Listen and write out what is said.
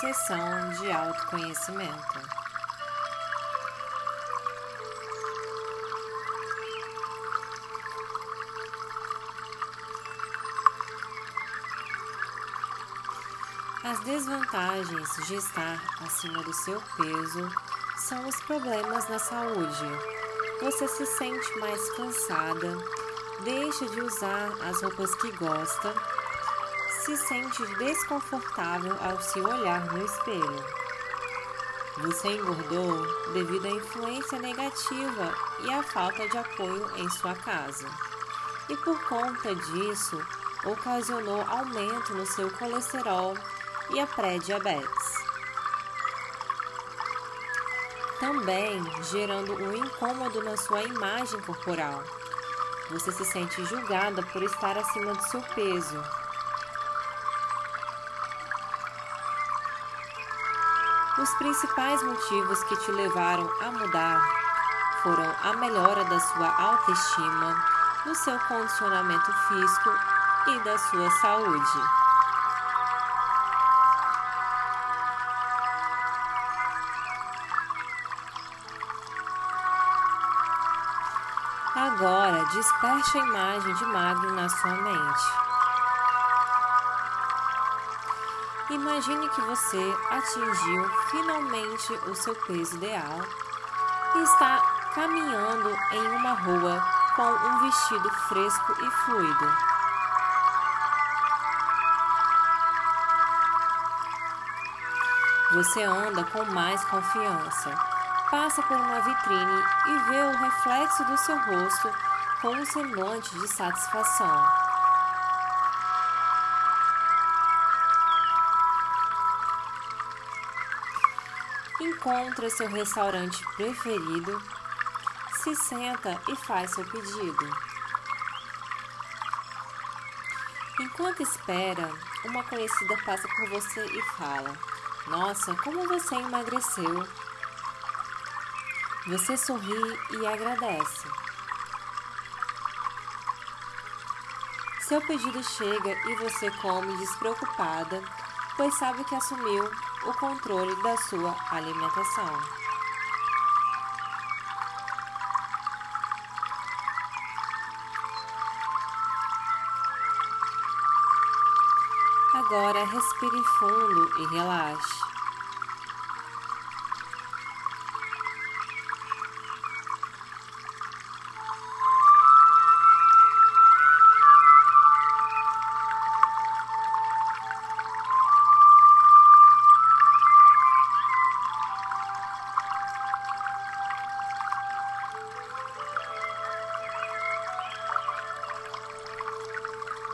Sessão de autoconhecimento. As desvantagens de estar acima do seu peso são os problemas na saúde. Você se sente mais cansada, deixa de usar as roupas que gosta se sente desconfortável ao se olhar no espelho. Você engordou devido à influência negativa e à falta de apoio em sua casa. E por conta disso, ocasionou aumento no seu colesterol e a pré-diabetes. Também gerando um incômodo na sua imagem corporal. Você se sente julgada por estar acima do seu peso Os principais motivos que te levaram a mudar foram a melhora da sua autoestima, do seu condicionamento físico e da sua saúde. Agora, desperte a imagem de magro na sua mente. Imagine que você atingiu finalmente o seu peso ideal e está caminhando em uma rua com um vestido fresco e fluido. Você anda com mais confiança, passa por uma vitrine e vê o reflexo do seu rosto com um semblante de satisfação. Encontra seu restaurante preferido, se senta e faz seu pedido. Enquanto espera, uma conhecida passa por você e fala: Nossa, como você emagreceu! Você sorri e agradece. Seu pedido chega e você come despreocupada, pois sabe que assumiu o controle da sua alimentação. Agora respire fundo e relaxe.